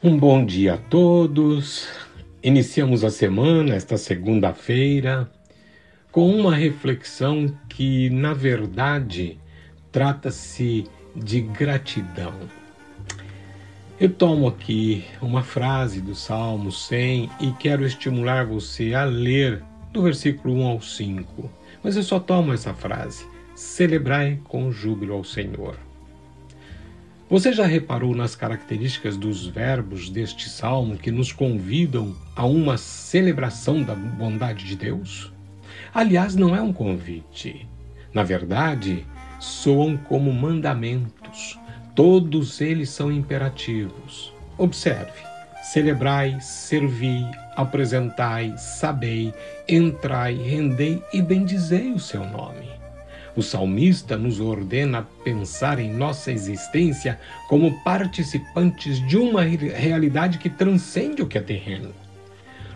Um bom dia a todos. Iniciamos a semana, esta segunda-feira, com uma reflexão que, na verdade, trata-se de gratidão. Eu tomo aqui uma frase do Salmo 100 e quero estimular você a ler do versículo 1 ao 5. Mas eu só tomo essa frase: celebrai com júbilo ao Senhor. Você já reparou nas características dos verbos deste salmo que nos convidam a uma celebração da bondade de Deus? Aliás, não é um convite. Na verdade, soam como mandamentos. Todos eles são imperativos. Observe: celebrai, servi, apresentai, sabei, entrai, rendei e bendizei o seu nome. O salmista nos ordena pensar em nossa existência como participantes de uma realidade que transcende o que é terreno.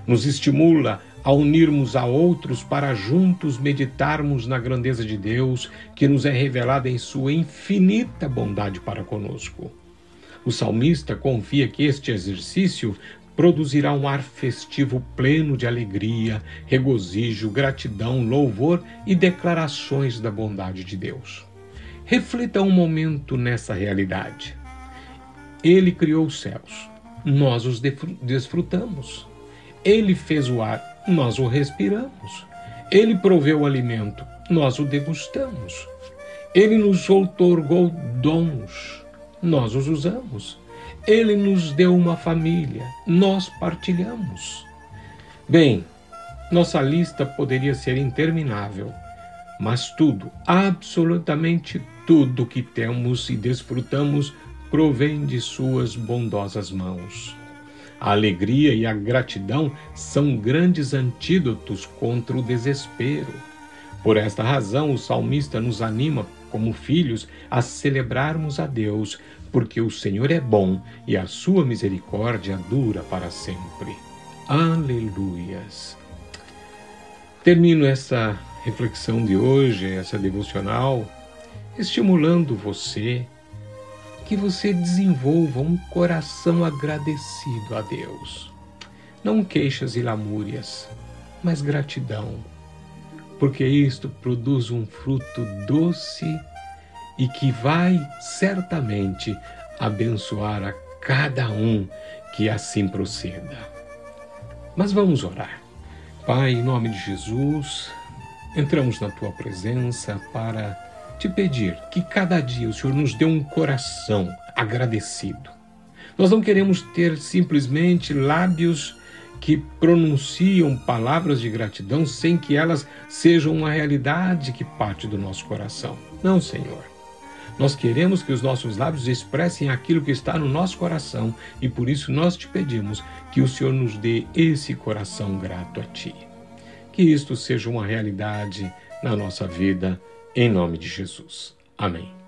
Nos estimula a unirmos a outros para juntos meditarmos na grandeza de Deus que nos é revelada em sua infinita bondade para conosco. O salmista confia que este exercício produzirá um ar festivo pleno de alegria, regozijo, gratidão, louvor e declarações da bondade de Deus. Reflita um momento nessa realidade. Ele criou os céus, nós os desfrutamos. Ele fez o ar, nós o respiramos. Ele proveu o alimento, nós o degustamos. Ele nos outorgou dons, nós os usamos. Ele nos deu uma família, nós partilhamos. Bem, nossa lista poderia ser interminável, mas tudo, absolutamente tudo que temos e desfrutamos provém de Suas bondosas mãos. A alegria e a gratidão são grandes antídotos contra o desespero. Por esta razão, o salmista nos anima, como filhos, a celebrarmos a Deus, porque o Senhor é bom e a sua misericórdia dura para sempre. Aleluias. Termino essa reflexão de hoje, essa devocional, estimulando você que você desenvolva um coração agradecido a Deus. Não queixas e lamúrias, mas gratidão, porque isto produz um fruto doce e que vai certamente abençoar a cada um que assim proceda. Mas vamos orar. Pai, em nome de Jesus, entramos na tua presença para te pedir que cada dia o Senhor nos dê um coração agradecido. Nós não queremos ter simplesmente lábios que pronunciam palavras de gratidão sem que elas sejam uma realidade que parte do nosso coração. Não, Senhor. Nós queremos que os nossos lábios expressem aquilo que está no nosso coração e por isso nós te pedimos que o Senhor nos dê esse coração grato a Ti. Que isto seja uma realidade na nossa vida, em nome de Jesus. Amém.